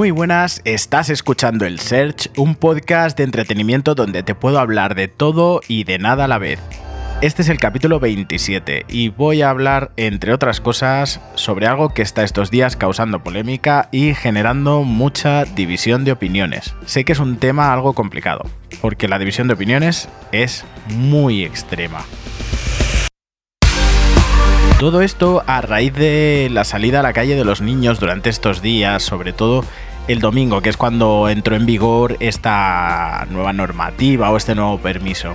Muy buenas, estás escuchando el Search, un podcast de entretenimiento donde te puedo hablar de todo y de nada a la vez. Este es el capítulo 27 y voy a hablar, entre otras cosas, sobre algo que está estos días causando polémica y generando mucha división de opiniones. Sé que es un tema algo complicado, porque la división de opiniones es muy extrema. Todo esto a raíz de la salida a la calle de los niños durante estos días, sobre todo el domingo, que es cuando entró en vigor esta nueva normativa o este nuevo permiso.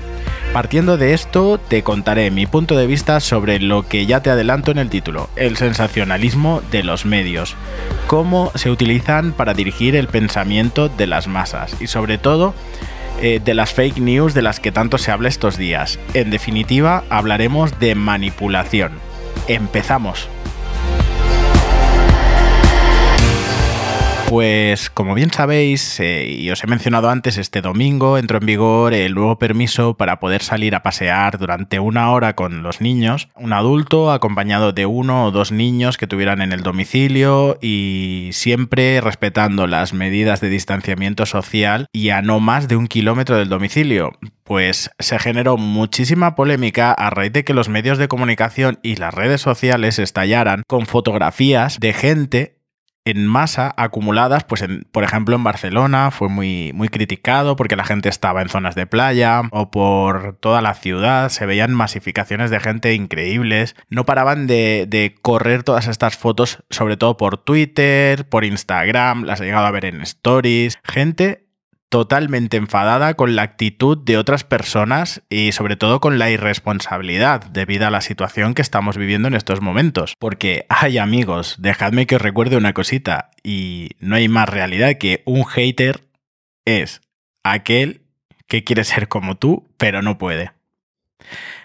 Partiendo de esto, te contaré mi punto de vista sobre lo que ya te adelanto en el título, el sensacionalismo de los medios, cómo se utilizan para dirigir el pensamiento de las masas y sobre todo eh, de las fake news de las que tanto se habla estos días. En definitiva, hablaremos de manipulación. Empezamos. Pues como bien sabéis, eh, y os he mencionado antes, este domingo entró en vigor el nuevo permiso para poder salir a pasear durante una hora con los niños, un adulto acompañado de uno o dos niños que tuvieran en el domicilio y siempre respetando las medidas de distanciamiento social y a no más de un kilómetro del domicilio. Pues se generó muchísima polémica a raíz de que los medios de comunicación y las redes sociales estallaran con fotografías de gente en masa acumuladas, pues en, por ejemplo en Barcelona fue muy, muy criticado porque la gente estaba en zonas de playa o por toda la ciudad se veían masificaciones de gente increíbles. No paraban de, de correr todas estas fotos, sobre todo por Twitter, por Instagram, las he llegado a ver en stories. Gente totalmente enfadada con la actitud de otras personas y sobre todo con la irresponsabilidad debido a la situación que estamos viviendo en estos momentos. Porque, ay amigos, dejadme que os recuerde una cosita y no hay más realidad que un hater es aquel que quiere ser como tú, pero no puede.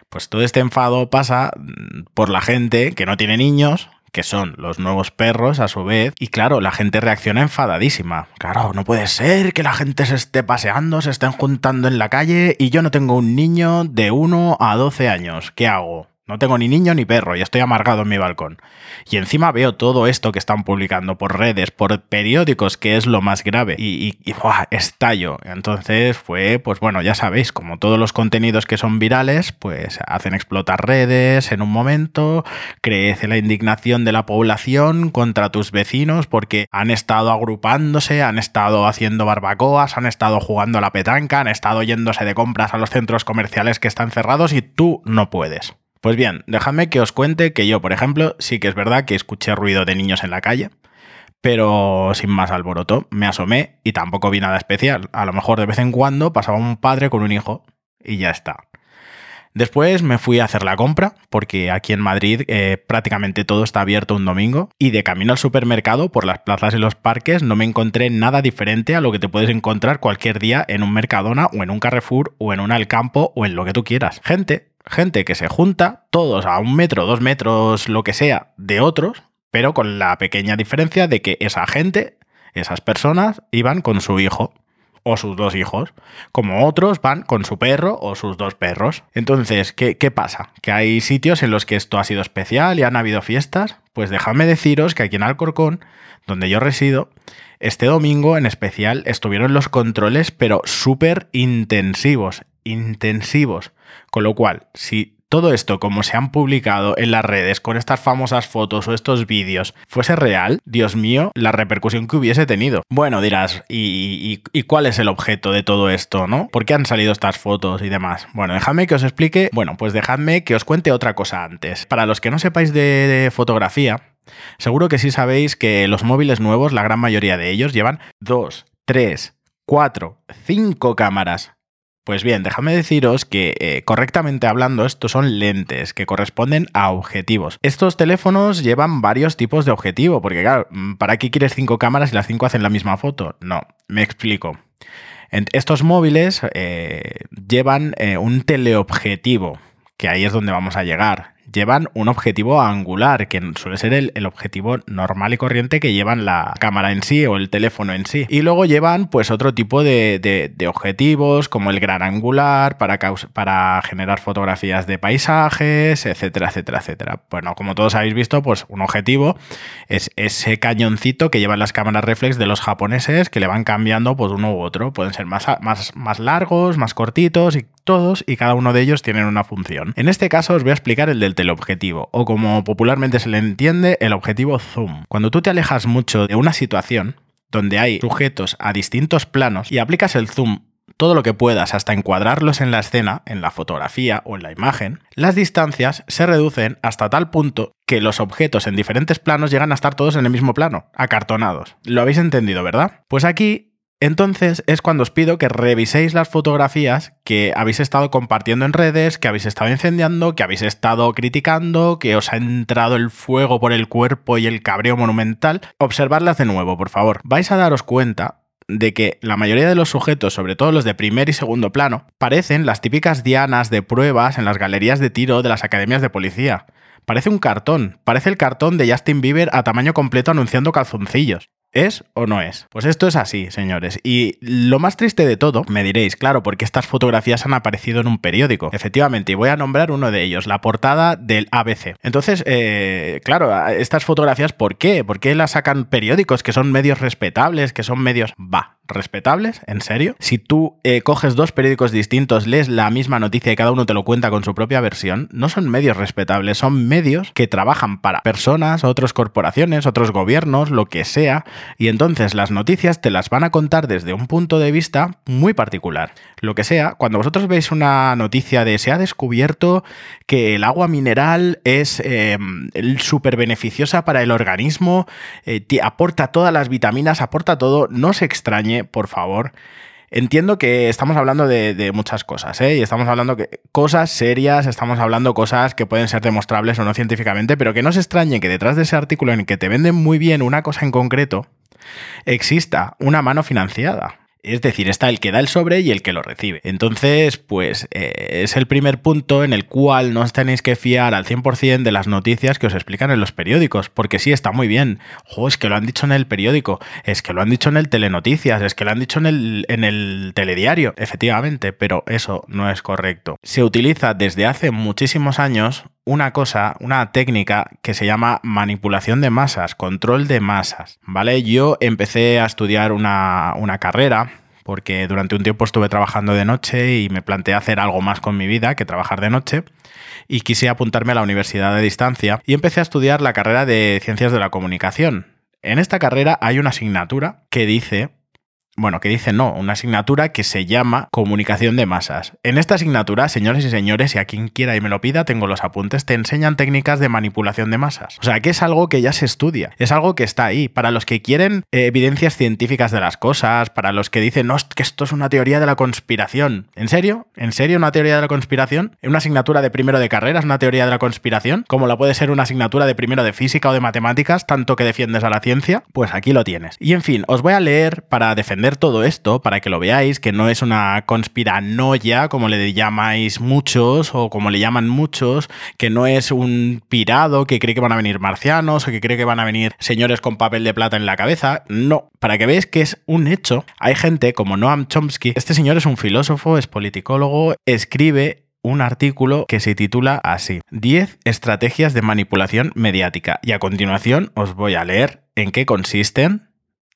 Pues todo este enfado pasa mm, por la gente que no tiene niños, que son los nuevos perros a su vez, y claro, la gente reacciona enfadadísima. Claro, no puede ser que la gente se esté paseando, se estén juntando en la calle y yo no tengo un niño de 1 a 12 años. ¿Qué hago? No tengo ni niño ni perro y estoy amargado en mi balcón. Y encima veo todo esto que están publicando por redes, por periódicos, que es lo más grave. Y, y, estallo. Entonces fue, pues bueno, ya sabéis, como todos los contenidos que son virales, pues hacen explotar redes en un momento, crece la indignación de la población contra tus vecinos porque han estado agrupándose, han estado haciendo barbacoas, han estado jugando a la petanca, han estado yéndose de compras a los centros comerciales que están cerrados y tú no puedes. Pues bien, dejadme que os cuente que yo, por ejemplo, sí que es verdad que escuché ruido de niños en la calle, pero sin más alboroto. Me asomé y tampoco vi nada especial. A lo mejor de vez en cuando pasaba un padre con un hijo y ya está. Después me fui a hacer la compra, porque aquí en Madrid eh, prácticamente todo está abierto un domingo, y de camino al supermercado, por las plazas y los parques, no me encontré nada diferente a lo que te puedes encontrar cualquier día en un Mercadona o en un Carrefour o en un Alcampo o en lo que tú quieras. Gente gente que se junta, todos a un metro, dos metros, lo que sea, de otros, pero con la pequeña diferencia de que esa gente, esas personas, iban con su hijo o sus dos hijos, como otros van con su perro o sus dos perros. Entonces, ¿qué, ¿qué, pasa? ¿Que hay sitios en los que esto ha sido especial y han habido fiestas? Pues déjame deciros que aquí en Alcorcón, donde yo resido, este domingo en especial estuvieron los controles, pero súper intensivos, intensivos. Con lo cual, si todo esto, como se han publicado en las redes con estas famosas fotos o estos vídeos, fuese real, Dios mío, la repercusión que hubiese tenido. Bueno, dirás, ¿y, cuál es el objeto de todo esto, no? ¿Por qué han salido estas fotos y demás? Bueno, dejadme que os explique, bueno, pues dejadme que os cuente otra cosa antes. Para los que no sepáis de fotografía, seguro que sí sabéis que los móviles nuevos, la gran mayoría de ellos, llevan dos, tres, cuatro, cinco cámaras. Pues bien, déjame deciros que eh, correctamente hablando, estos son lentes que corresponden a objetivos. Estos teléfonos llevan varios tipos de objetivo, porque claro, mm, ¿para qué quieres cinco cámaras y las cinco hacen la misma foto? No, me explico. Estos móviles eh, llevan eh, un teleobjetivo, que ahí es donde vamos a llegar. Llevan un objetivo angular, que suele ser el, objetivo normal y corriente que llevan la cámara en sí o el teléfono en sí. Y luego llevan pues otro tipo de, objetivos como el gran angular para, para generar fotografías de paisajes, etcétera, etcétera, etcétera. Bueno, como todos habéis visto, pues un objetivo es ese cañoncito que llevan las cámaras reflex de los japoneses que le van cambiando pues uno u otro. Pueden ser más, más, más largos, más cortitos y todos y cada uno de ellos tienen una función. En este caso os voy a explicar el del teleobjetivo, o como popularmente se le entiende, el objetivo zoom. Cuando tú te alejas mucho de una situación, donde hay sujetos a distintos planos y aplicas el zoom todo lo que puedas hasta encuadrarlos en la escena, en la fotografía o en la imagen, las distancias se reducen hasta tal punto que los objetos en diferentes planos llegan a estar todos en el mismo plano, acartonados. Lo habéis entendido, ¿verdad? Pues aquí entonces es cuando os pido que reviséis las fotografías que habéis estado compartiendo en redes, que habéis estado incendiando, que habéis estado criticando, que os ha entrado el fuego por el cuerpo y el cabreo monumental. Observarlas de nuevo, por favor. Vais a daros cuenta de que la mayoría de los sujetos, sobre todo los de primer y segundo plano, parecen las típicas dianas de pruebas en las galerías de tiro de las academias de policía. Parece un cartón, parece el cartón de Justin Bieber a tamaño completo anunciando calzoncillos. ¿Es o no es? Pues esto es así, señores. Y lo más triste de todo, me diréis, claro, porque estas fotografías han aparecido en un periódico. Efectivamente, y voy a nombrar uno de ellos, la portada del ABC. Entonces, eh, claro, estas fotografías, ¿por qué? ¿Por qué las sacan periódicos que son medios respetables, que son medios... Va, respetables, ¿en serio? Si tú eh, coges dos periódicos distintos, lees la misma noticia y cada uno te lo cuenta con su propia versión, no son medios respetables, son medios que trabajan para personas, otras corporaciones, otros gobiernos, lo que sea, y entonces las noticias te las van a contar desde un punto de vista muy particular. Lo que sea, cuando vosotros veis una noticia de se ha descubierto que el agua mineral es eh, súper beneficiosa para el organismo, eh, aporta todas las vitaminas, aporta todo, no se extrañe por favor. Entiendo que estamos hablando de, muchas cosas, ¿eh? Y estamos hablando de cosas serias, estamos hablando cosas que pueden ser demostrables o no científicamente, pero que no se extrañe que detrás de ese artículo en el que te venden muy bien una cosa en concreto, exista una mano financiada. Es decir, está el que da el sobre y el que lo recibe. Entonces, pues eh, es el primer punto en el cual no os tenéis que fiar al 100% de las noticias que os explican en los periódicos, porque sí, está muy bien. Jo, es que lo han dicho en el periódico, es que lo han dicho en el telenoticias, es que lo han dicho en el, en el telediario, efectivamente, pero eso no es correcto. Se utiliza desde hace muchísimos años una cosa, una técnica que se llama manipulación de masas, control de masas, ¿vale? Yo empecé a estudiar una, una carrera porque durante un tiempo estuve trabajando de noche y me planteé hacer algo más con mi vida que trabajar de noche y quise apuntarme a la universidad de distancia y empecé a estudiar la carrera de ciencias de la comunicación. En esta carrera hay una asignatura que dice bueno, que dice no, una asignatura que se llama comunicación de masas. En esta asignatura, señores y señores, y a quien quiera y me lo pida, tengo los apuntes, te enseñan técnicas de manipulación de masas. O sea, que es algo que ya se estudia, es algo que está ahí. Para los que quieren eh, evidencias científicas de las cosas, para los que dicen, no, que esto es una teoría de la conspiración. ¿En serio? ¿En serio una teoría de la conspiración? ¿Una asignatura de primero de carrera es una teoría de la conspiración? Como la puede ser una asignatura de primero de física o de matemáticas, tanto que defiendes a la ciencia? Pues aquí lo tienes. Y en fin, os voy a leer para defender todo esto para que lo veáis, que no es una conspiranoia, como le llamáis muchos, o como le llaman muchos, que no es un pirado que cree que van a venir marcianos, o que cree que van a venir señores con papel de plata en la cabeza. No, para que veáis que es un hecho. Hay gente como Noam Chomsky, este señor es un filósofo, es politicólogo, escribe un artículo que se titula así, 10 estrategias de manipulación mediática. Y a continuación os voy a leer en qué consisten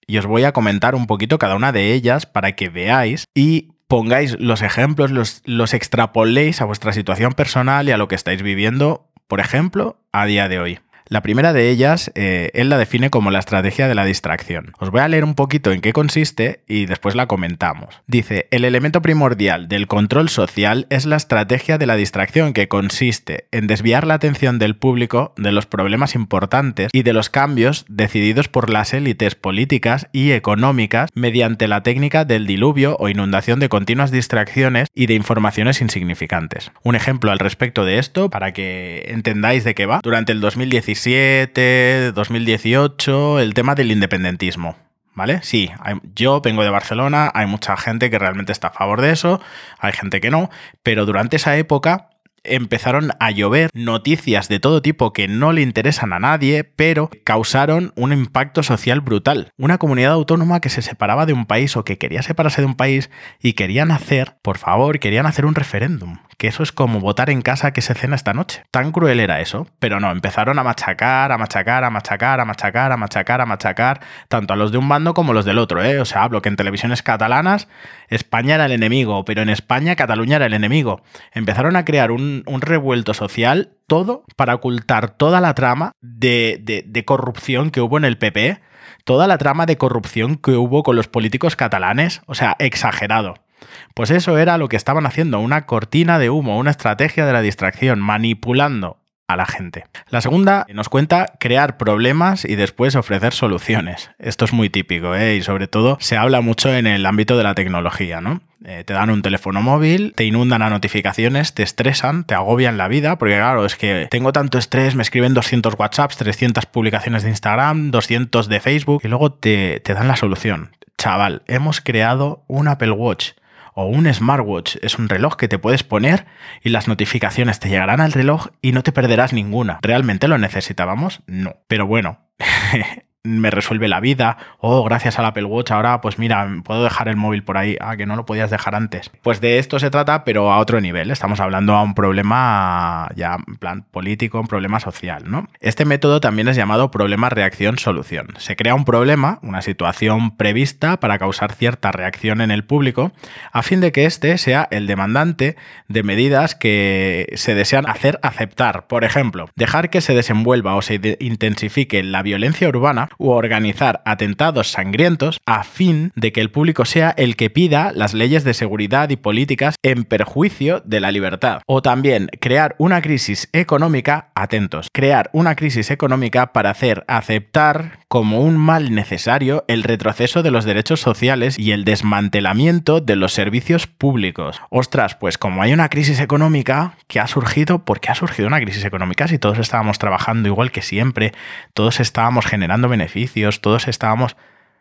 y os voy a comentar un poquito cada una de ellas para que veáis y pongáis los ejemplos, los, los extrapoléis a vuestra situación personal y a lo que estáis viviendo, por ejemplo, a día de hoy. La primera de ellas, eh, él la define como la estrategia de la distracción. Os voy a leer un poquito en qué consiste y después la comentamos. Dice, el elemento primordial del control social es la estrategia de la distracción que consiste en desviar la atención del público de los problemas importantes y de los cambios decididos por las élites políticas y económicas mediante la técnica del diluvio o inundación de continuas distracciones y de informaciones insignificantes. Un ejemplo al respecto de esto, para que entendáis de qué va, durante el 2017 2017, 2018, el tema del independentismo. ¿Vale? Sí, yo vengo de Barcelona, hay mucha gente que realmente está a favor de eso, hay gente que no, pero durante esa época empezaron a llover noticias de todo tipo que no le interesan a nadie, pero causaron un impacto social brutal. Una comunidad autónoma que se separaba de un país o que quería separarse de un país y querían hacer, por favor, querían hacer un referéndum. Que eso es como votar en casa que se cena esta noche. Tan cruel era eso. Pero no, empezaron a machacar, a machacar, a machacar, a machacar, a machacar, a machacar, tanto a los de un bando como a los del otro. ¿eh? O sea, hablo que en televisiones catalanas España era el enemigo, pero en España Cataluña era el enemigo. Empezaron a crear un, revuelto social, todo para ocultar toda la trama de, de corrupción que hubo en el PP, toda la trama de corrupción que hubo con los políticos catalanes, o sea, exagerado. Pues eso era lo que estaban haciendo, una cortina de humo, una estrategia de la distracción, manipulando a la gente. La segunda nos cuenta crear problemas y después ofrecer soluciones. Esto es muy típico ¿eh? y sobre todo se habla mucho en el ámbito de la tecnología, ¿no? Eh, te dan un teléfono móvil, te inundan a notificaciones, te estresan, te agobian la vida, porque claro, es que tengo tanto estrés, me escriben 200 WhatsApps, 300 publicaciones de Instagram, 200 de Facebook y luego te, te dan la solución. Chaval, hemos creado un Apple Watch o un smartwatch. Es un reloj que te puedes poner y las notificaciones te llegarán al reloj y no te perderás ninguna. ¿Realmente lo necesitábamos? No. Pero bueno, me resuelve la vida. Oh, gracias al Apple Watch, ahora pues mira, puedo dejar el móvil por ahí. Ah, que no lo podías dejar antes. Pues de esto se trata, pero a otro nivel. Estamos hablando a un problema ya en plan político, un problema social, ¿no? Este método también es llamado problema reacción solución. Se crea un problema, una situación prevista para causar cierta reacción en el público, a fin de que éste sea el demandante de medidas que se desean hacer aceptar. Por ejemplo, dejar que se desenvuelva o se intensifique la violencia urbana u organizar atentados sangrientos a fin de que el público sea el que pida las leyes de seguridad y políticas en perjuicio de la libertad. O también crear una crisis económica, atentos, crear una crisis económica para hacer aceptar como un mal necesario el retroceso de los derechos sociales y el desmantelamiento de los servicios públicos. Ostras, pues como hay una crisis económica que ha surgido, ¿por qué ha surgido una crisis económica si todos estábamos trabajando igual que siempre, todos estábamos generando beneficios? Beneficios, todos estábamos...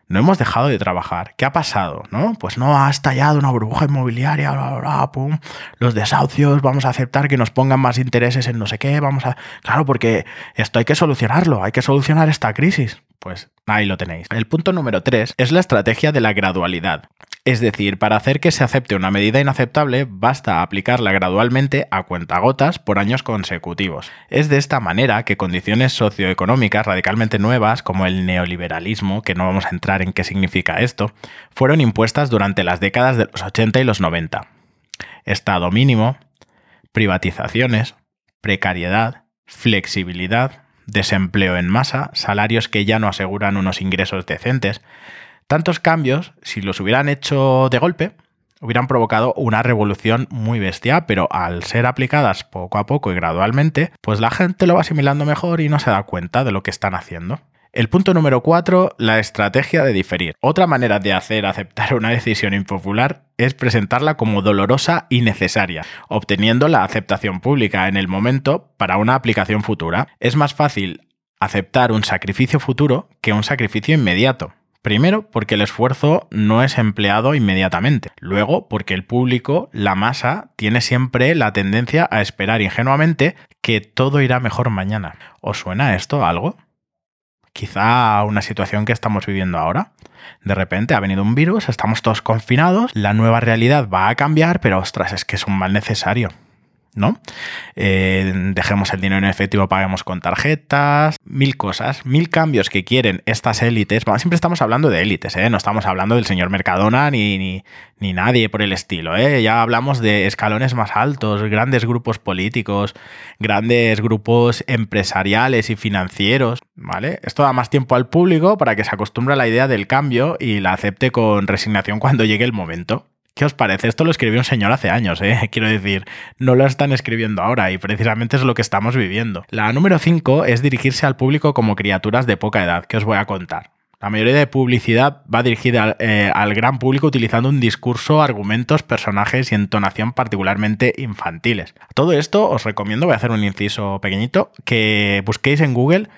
No hemos dejado de trabajar. ¿Qué ha pasado? ¿No? Pues no, ha estallado una burbuja inmobiliaria, bla, bla, pum. Los desahucios, vamos a aceptar que nos pongan más intereses en no sé qué, vamos a... Claro, porque esto hay que solucionarlo, hay que solucionar esta crisis. Pues ahí lo tenéis. El punto número 3 es la estrategia de la gradualidad. Es decir, para hacer que se acepte una medida inaceptable, basta aplicarla gradualmente a cuentagotas por años consecutivos. Es de esta manera que condiciones socioeconómicas radicalmente nuevas, como el neoliberalismo, que no vamos a entrar en qué significa esto, fueron impuestas durante las décadas de los 80 y los 90. Estado mínimo, privatizaciones, precariedad, flexibilidad, desempleo en masa, salarios que ya no aseguran unos ingresos decentes, Tantos cambios, si los hubieran hecho de golpe, hubieran provocado una revolución muy bestia, pero al ser aplicadas poco a poco y gradualmente, pues la gente lo va asimilando mejor y no se da cuenta de lo que están haciendo. El punto número 4, la estrategia de diferir. Otra manera de hacer aceptar una decisión impopular es presentarla como dolorosa y necesaria, obteniendo la aceptación pública en el momento para una aplicación futura. Es más fácil aceptar un sacrificio futuro que un sacrificio inmediato. Primero, porque el esfuerzo no es empleado inmediatamente. Luego, porque el público, la masa, tiene siempre la tendencia a esperar ingenuamente que todo irá mejor mañana. ¿Os suena esto algo? Quizá una situación que estamos viviendo ahora. De repente ha venido un virus, estamos todos confinados, la nueva realidad va a cambiar, pero ostras, es que es un mal necesario. ¿No? Eh, dejemos el dinero en efectivo, paguemos con tarjetas, mil cosas, mil cambios que quieren estas élites. siempre estamos hablando de élites, ¿eh? no estamos hablando del señor Mercadona ni, ni, nadie por el estilo. ¿eh? Ya hablamos de escalones más altos, grandes grupos políticos, grandes grupos empresariales y financieros. ¿Vale? Esto da más tiempo al público para que se acostumbre a la idea del cambio y la acepte con resignación cuando llegue el momento. ¿Qué os parece? Esto lo escribió un señor hace años, ¿eh? Quiero decir, no lo están escribiendo ahora y precisamente es lo que estamos viviendo. La número 5 es dirigirse al público como criaturas de poca edad, que os voy a contar. La mayoría de publicidad va dirigida eh, al gran público utilizando un discurso, argumentos, personajes y entonación particularmente infantiles. Todo esto os recomiendo, voy a hacer un inciso pequeñito, que busquéis en Google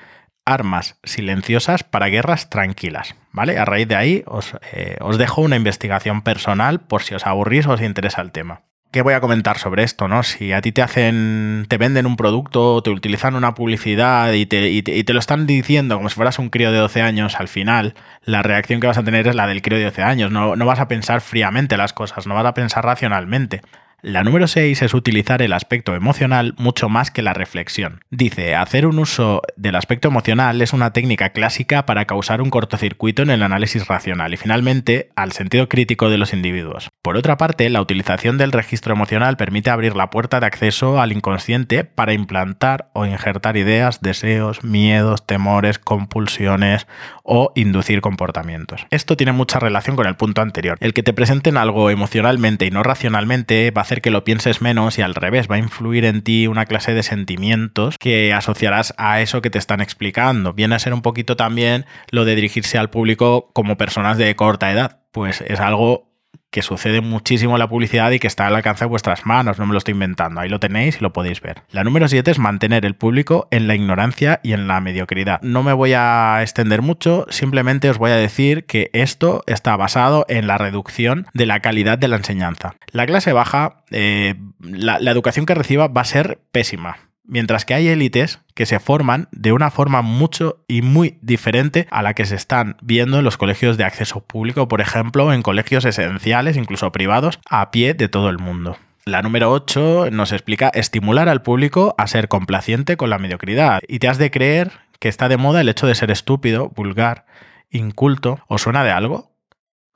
armas silenciosas para guerras tranquilas. ¿Vale? A raíz de ahí os, eh, os dejo una investigación personal por si os aburrís o os interesa el tema. ¿qué voy a comentar sobre esto? ¿no? Si a ti te hacen, te venden un producto, te utilizan una publicidad y te, lo están diciendo como si fueras un crío de 12 años, al final la reacción que vas a tener es la del crío de 12 años. No, no vas a pensar fríamente las cosas, no vas a pensar racionalmente. La número 6 es utilizar el aspecto emocional mucho más que la reflexión. Dice, hacer un uso del aspecto emocional es una técnica clásica para causar un cortocircuito en el análisis racional y finalmente al sentido crítico de los individuos. Por otra parte, la utilización del registro emocional permite abrir la puerta de acceso al inconsciente para implantar o injertar ideas, deseos, miedos, temores, compulsiones o inducir comportamientos. Esto tiene mucha relación con el punto anterior. El que te presenten algo emocionalmente y no racionalmente va a hacer que lo pienses menos y al revés, va a influir en ti una clase de sentimientos que asociarás a eso que te están explicando. Viene a ser un poquito también lo de dirigirse al público como personas de corta edad. Pues es algo que sucede muchísimo en la publicidad y que está al alcance de vuestras manos, no me lo estoy inventando, ahí lo tenéis y lo podéis ver. La número 7 es mantener el público en la ignorancia y en la mediocridad. No me voy a extender mucho, simplemente os voy a decir que esto está basado en la reducción de la calidad de la enseñanza. La clase baja, eh, la educación que reciba va a ser pésima Mientras que hay élites que se forman de una forma mucho y muy diferente a la que se están viendo en los colegios de acceso público, por ejemplo, en colegios esenciales, incluso privados, a pie de todo el mundo. La número 8 nos explica estimular al público a ser complaciente con la mediocridad. Y te has de creer que está de moda el hecho de ser estúpido, vulgar, inculto. ¿Os suena de algo?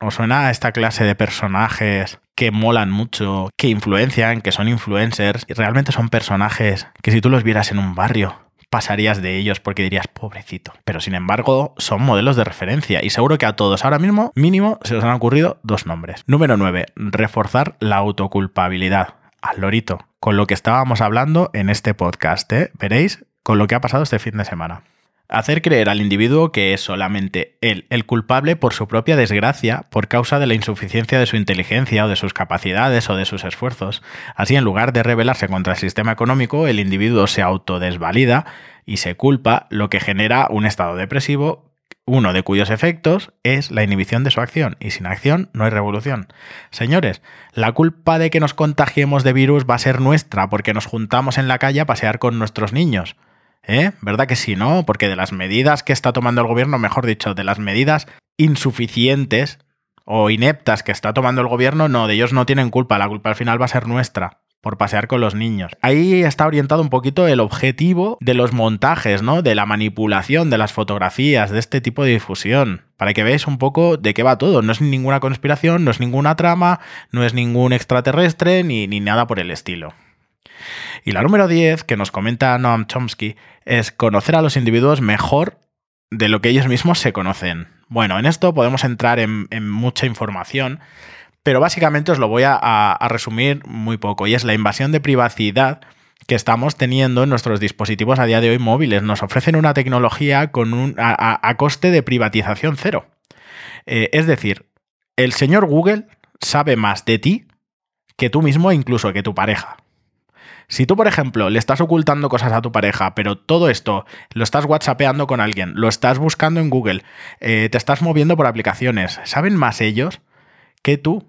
¿Os suena esta clase de personajes que molan mucho, que influencian, que son influencers y realmente son personajes que si tú los vieras en un barrio pasarías de ellos porque dirías pobrecito. Pero sin embargo son modelos de referencia y seguro que a todos ahora mismo mínimo se os han ocurrido dos nombres. Número 9. Reforzar la autoculpabilidad. Al lorito, con lo que estábamos hablando en este podcast. ¿eh? Veréis con lo que ha pasado este fin de semana. Hacer creer al individuo que es solamente él el culpable por su propia desgracia por causa de la insuficiencia de su inteligencia o de sus capacidades o de sus esfuerzos. Así, en lugar de rebelarse contra el sistema económico, el individuo se autodesvalida y se culpa, lo que genera un estado depresivo uno de cuyos efectos es la inhibición de su acción, y sin acción no hay revolución. Señores, la culpa de que nos contagiemos de virus va a ser nuestra porque nos juntamos en la calle a pasear con nuestros niños. ¿Eh? ¿Verdad que sí, no? Porque de las medidas que está tomando el gobierno, mejor dicho, de las medidas insuficientes o ineptas que está tomando el gobierno, no, de ellos no tienen culpa, la culpa al final va a ser nuestra por pasear con los niños. Ahí está orientado un poquito el objetivo de los montajes, ¿no? De la manipulación de las fotografías, de este tipo de difusión, para que veáis un poco de qué va todo. No es ninguna conspiración, no es ninguna trama, no es ningún extraterrestre ni, ni nada por el estilo. Y la número 10, que nos comenta Noam Chomsky, es conocer a los individuos mejor de lo que ellos mismos se conocen. Bueno, en esto podemos entrar en, mucha información, pero básicamente os lo voy a, resumir muy poco, y es la invasión de privacidad que estamos teniendo en nuestros dispositivos a día de hoy móviles. Nos ofrecen una tecnología con un, a, coste de privatización cero. Eh, es decir, el señor Google sabe más de ti que tú mismo, incluso que tu pareja. Si tú, por ejemplo, le estás ocultando cosas a tu pareja, pero todo esto lo estás whatsappeando con alguien, lo estás buscando en Google, eh, te estás moviendo por aplicaciones, ¿saben más ellos que tú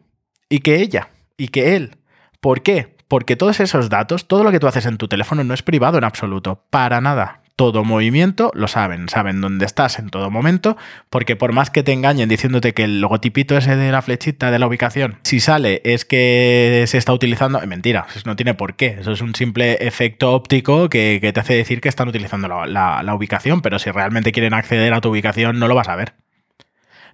y que ella y que él? ¿Por qué? Porque todos esos datos, todo lo que tú haces en tu teléfono no es privado en absoluto, para nada todo movimiento lo saben, saben dónde estás en todo momento, porque por más que te engañen diciéndote que el logotipito ese de la flechita de la ubicación, si sale es que se está utilizando, es mentira, no tiene por qué, eso es un simple efecto óptico que, te hace decir que están utilizando la, la ubicación, pero si realmente quieren acceder a tu ubicación no lo vas a ver,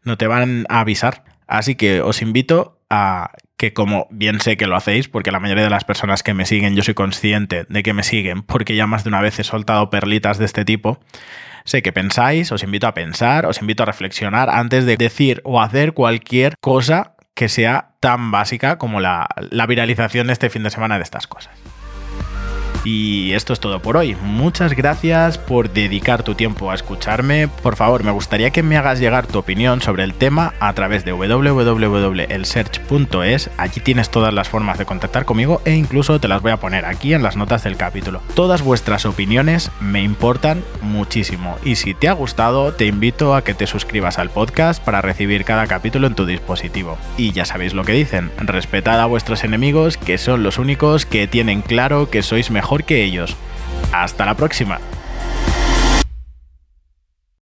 no te van a avisar. Así que os invito a que como bien sé que lo hacéis, porque la mayoría de las personas que me siguen, yo soy consciente de que me siguen, porque ya más de una vez he soltado perlitas de este tipo, sé que pensáis, os invito a pensar, os invito a reflexionar antes de decir o hacer cualquier cosa que sea tan básica como la, la viralización de este fin de semana de estas cosas. Y esto es todo por hoy. Muchas gracias por dedicar tu tiempo a escucharme. Por favor, me gustaría que me hagas llegar tu opinión sobre el tema a través de www.elsearch.es. Allí tienes todas las formas de contactar conmigo e incluso te las voy a poner aquí en las notas del capítulo. Todas vuestras opiniones me importan muchísimo y si te ha gustado te invito a que te suscribas al podcast para recibir cada capítulo en tu dispositivo. Y ya sabéis lo que dicen, respetad a vuestros enemigos que son los únicos que tienen claro que sois mejor que ellos. Hasta la próxima.